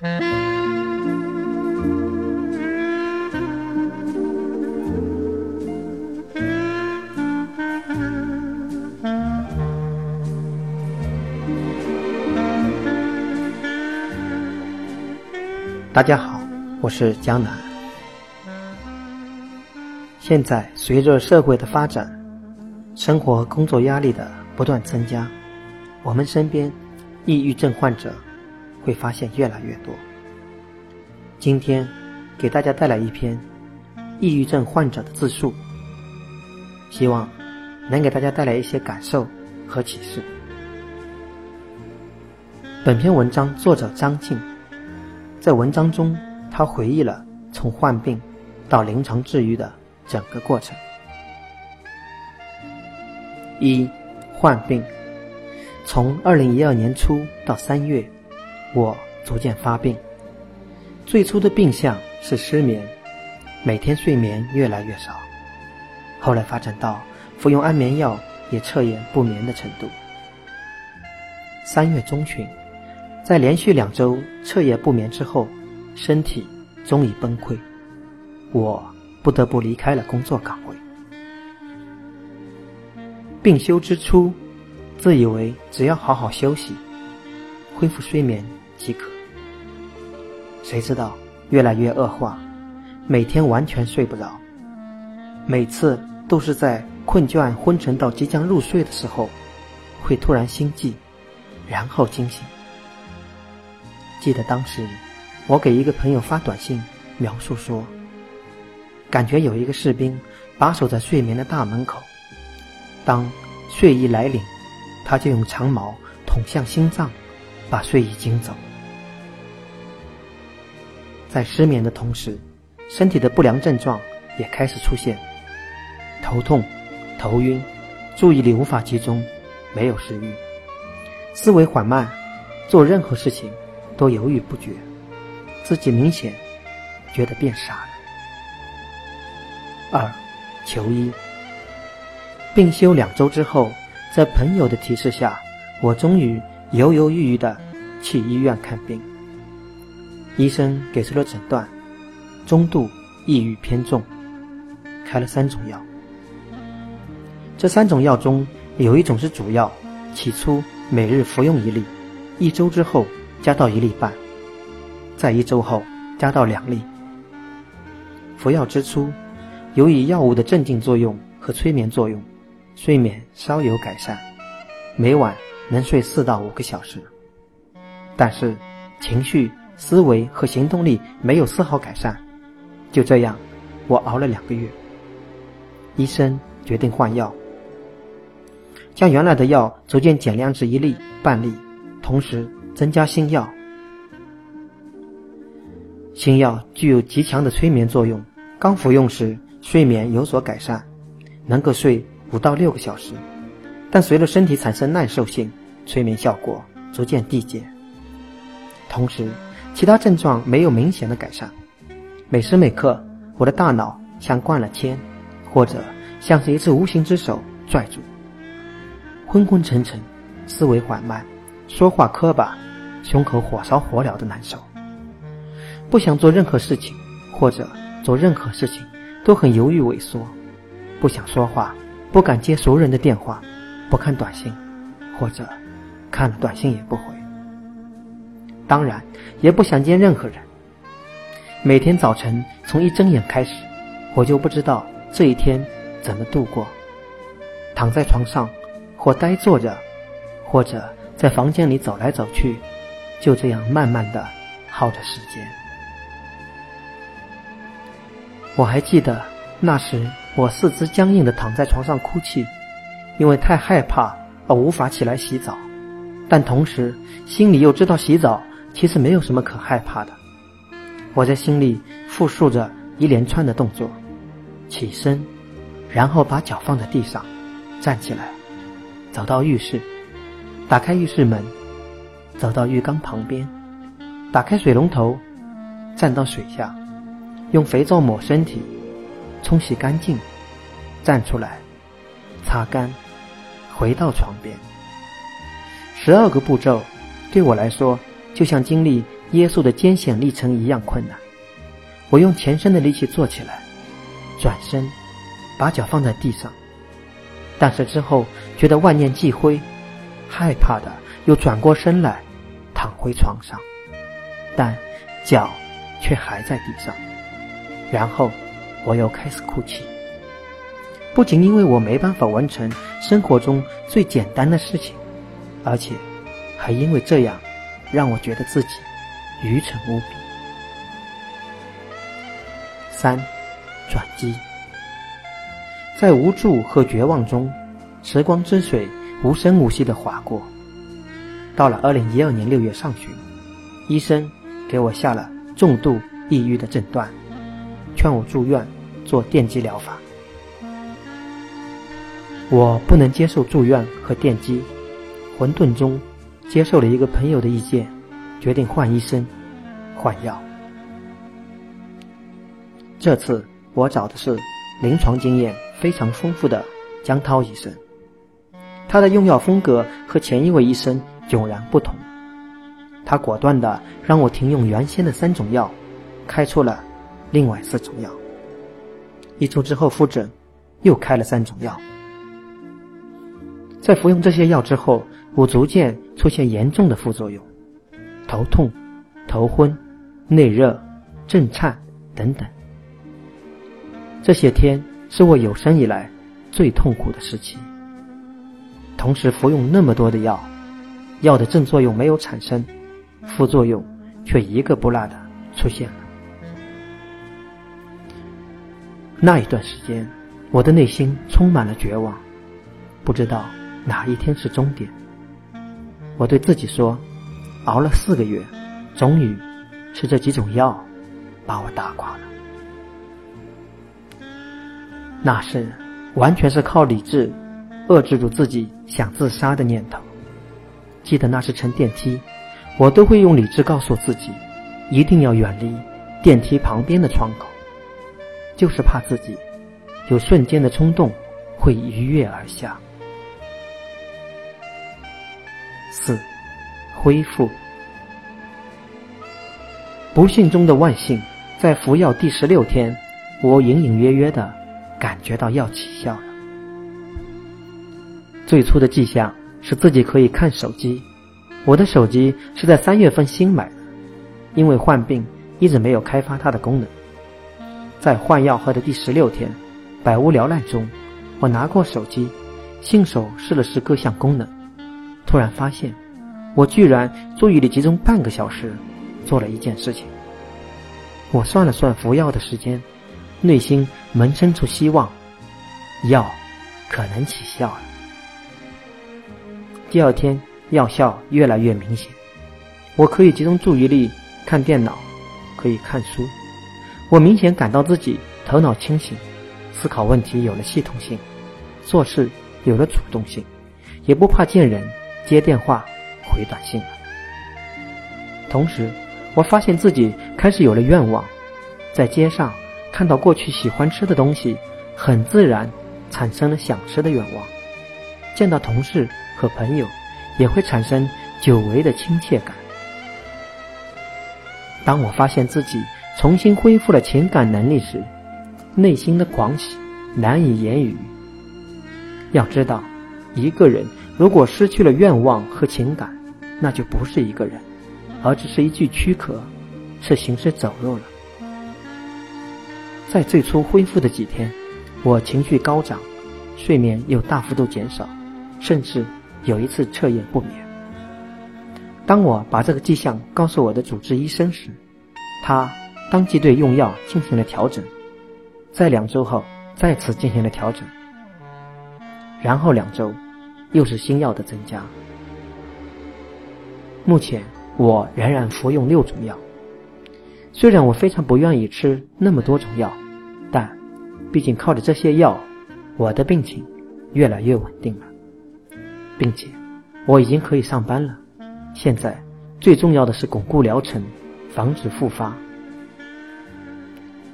大家好，我是江南。现在随着社会的发展，生活和工作压力的不断增加，我们身边抑郁症患者会发现越来越多。今天给大家带来一篇抑郁症患者的自述，希望能给大家带来一些感受和启示。本篇文章作者张静。在文章中，他回忆了从患病到临床治愈的整个过程。一、患病，从二零一二年初到三月，我逐渐发病。最初的病象是失眠，每天睡眠越来越少，后来发展到服用安眠药也彻夜不眠的程度。三月中旬。在连续两周彻夜不眠之后，身体终于崩溃，我不得不离开了工作岗位。病休之初，自以为只要好好休息，恢复睡眠即可。谁知道越来越恶化，每天完全睡不着，每次都是在困倦昏沉到即将入睡的时候，会突然心悸，然后惊醒。记得当时，我给一个朋友发短信，描述说：“感觉有一个士兵把守在睡眠的大门口，当睡意来临，他就用长矛捅向心脏，把睡意惊走。”在失眠的同时，身体的不良症状也开始出现：头痛、头晕、注意力无法集中、没有食欲、思维缓慢、做任何事情。都犹豫不决，自己明显觉得变傻了。二，求医。病休两周之后，在朋友的提示下，我终于犹犹豫豫的去医院看病。医生给出了诊断：中度抑郁偏重，开了三种药。这三种药中有一种是主药，起初每日服用一粒，一周之后。加到一粒半，在一周后加到两粒。服药之初，由于药物的镇静作用和催眠作用，睡眠稍有改善，每晚能睡四到五个小时。但是情绪、思维和行动力没有丝毫改善。就这样，我熬了两个月。医生决定换药，将原来的药逐渐减量至一粒半粒，同时。增加新药，新药具有极强的催眠作用。刚服用时，睡眠有所改善，能够睡五到六个小时。但随着身体产生耐受性，催眠效果逐渐递减。同时，其他症状没有明显的改善。每时每刻，我的大脑像灌了铅，或者像是一只无形之手拽住，昏昏沉沉，思维缓慢。说话磕巴，胸口火烧火燎的难受，不想做任何事情，或者做任何事情都很犹豫萎缩，不想说话，不敢接熟人的电话，不看短信，或者看了短信也不回，当然也不想见任何人。每天早晨从一睁眼开始，我就不知道这一天怎么度过，躺在床上或呆坐着，或者。在房间里走来走去，就这样慢慢的耗着时间。我还记得那时，我四肢僵硬的躺在床上哭泣，因为太害怕而无法起来洗澡，但同时心里又知道洗澡其实没有什么可害怕的。我在心里复述着一连串的动作：起身，然后把脚放在地上，站起来，走到浴室。打开浴室门，走到浴缸旁边，打开水龙头，站到水下，用肥皂抹身体，冲洗干净，站出来，擦干，回到床边。十二个步骤，对我来说就像经历耶稣的艰险历程一样困难。我用全身的力气坐起来，转身，把脚放在地上，但是之后觉得万念俱灰，害怕的又转过身来，躺回床上，但脚却还在地上。然后我又开始哭泣，不仅因为我没办法完成生活中最简单的事情，而且还因为这样让我觉得自己愚蠢无比。三，转机。在无助和绝望中，时光之水无声无息的划过。到了二零一二年六月上旬，医生给我下了重度抑郁的诊断。劝我住院做电击疗法，我不能接受住院和电击，混沌中接受了一个朋友的意见，决定换医生、换药。这次我找的是临床经验非常丰富的江涛医生，他的用药风格和前一位医生迥然不同，他果断的让我停用原先的三种药，开出了。另外四种药，一周之后复诊，又开了三种药。在服用这些药之后，我逐渐出现严重的副作用，头痛、头昏、内热、震颤等等。这些天是我有生以来最痛苦的时期。同时服用那么多的药，药的正作用没有产生，副作用却一个不落的出现了。那一段时间，我的内心充满了绝望，不知道哪一天是终点。我对自己说：“熬了四个月，终于是这几种药把我打垮了。”那是完全是靠理智遏制住自己想自杀的念头。记得那是乘电梯，我都会用理智告诉自己，一定要远离电梯旁边的窗口。就是怕自己有瞬间的冲动会一跃而下。恢复。不幸中的万幸，在服药第十六天，我隐隐约约的感觉到药起效了。最初的迹象是自己可以看手机，我的手机是在三月份新买的，因为患病一直没有开发它的功能。在换药后的第十六天，百无聊赖中，我拿过手机，信手试了试各项功能，突然发现，我居然注意力集中半个小时，做了一件事情。我算了算服药的时间，内心萌生出希望，药可能起效了。第二天，药效越来越明显，我可以集中注意力看电脑，可以看书。我明显感到自己头脑清醒，思考问题有了系统性，做事有了主动性，也不怕见人、接电话、回短信了。同时，我发现自己开始有了愿望，在街上看到过去喜欢吃的东西，很自然产生了想吃的愿望；见到同事和朋友，也会产生久违的亲切感。当我发现自己。重新恢复了情感能力时，内心的狂喜难以言语。要知道，一个人如果失去了愿望和情感，那就不是一个人，而只是一具躯壳，是行尸走肉了。在最初恢复的几天，我情绪高涨，睡眠又大幅度减少，甚至有一次彻夜不眠。当我把这个迹象告诉我的主治医生时，他。当即对用药进行了调整，在两周后再次进行了调整，然后两周又是新药的增加。目前我仍然服用六种药，虽然我非常不愿意吃那么多种药，但毕竟靠着这些药，我的病情越来越稳定了，并且我已经可以上班了。现在最重要的是巩固疗程，防止复发。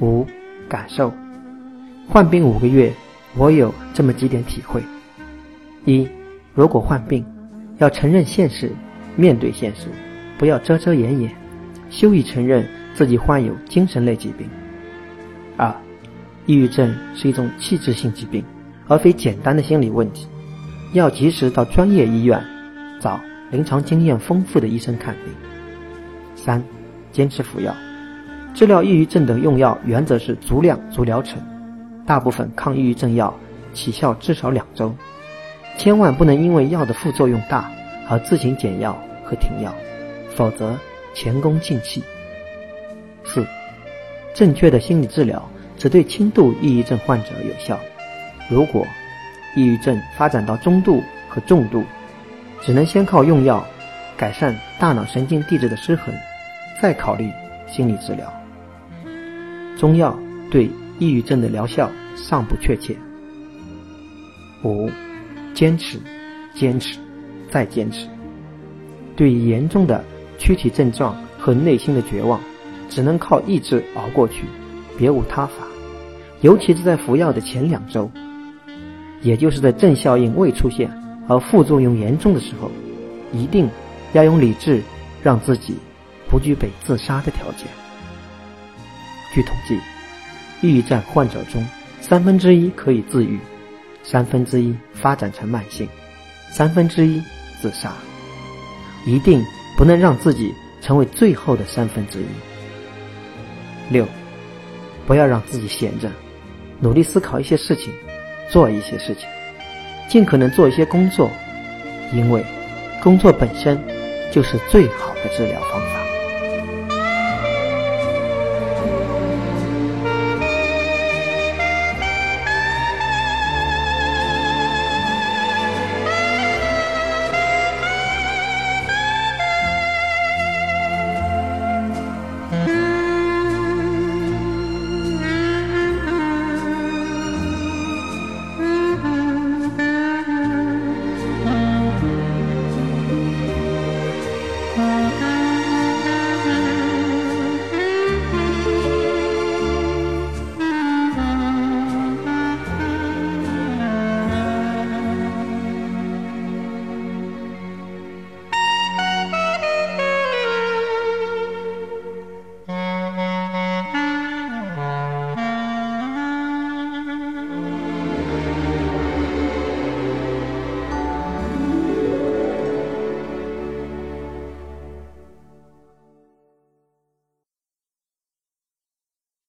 五感受，患病五个月，我有这么几点体会：一，如果患病，要承认现实，面对现实，不要遮遮掩掩，羞于承认自己患有精神类疾病。二，抑郁症是一种器质性疾病，而非简单的心理问题，要及时到专业医院找临床经验丰富的医生看病。三，坚持服药。治疗抑郁症的用药原则是足量足疗程，大部分抗抑郁症药起效至少两周，千万不能因为药的副作用大而自行减药和停药，否则前功尽弃。四。正确的心理治疗只对轻度抑郁症患者有效。如果抑郁症发展到中度和重度，只能先靠用药改善大脑神经递质的失衡，再考虑心理治疗。中药对抑郁症的疗效尚不确切。五，坚持，坚持，再坚持。对于严重的躯体症状和内心的绝望。只能靠意志熬过去，别无他法。尤其是在服药的前两周，也就是在正效应未出现而副作用严重的时候，一定要用理智让自己不具备自杀的条件。据统计，抑郁症患者中三分之一可以自愈，三分之一发展成慢性，三分之一自杀。一定不能让自己成为最后的三分之一。六，不要让自己闲着，努力思考一些事情，做一些事情，尽可能做一些工作，因为工作本身就是最好的治疗方法。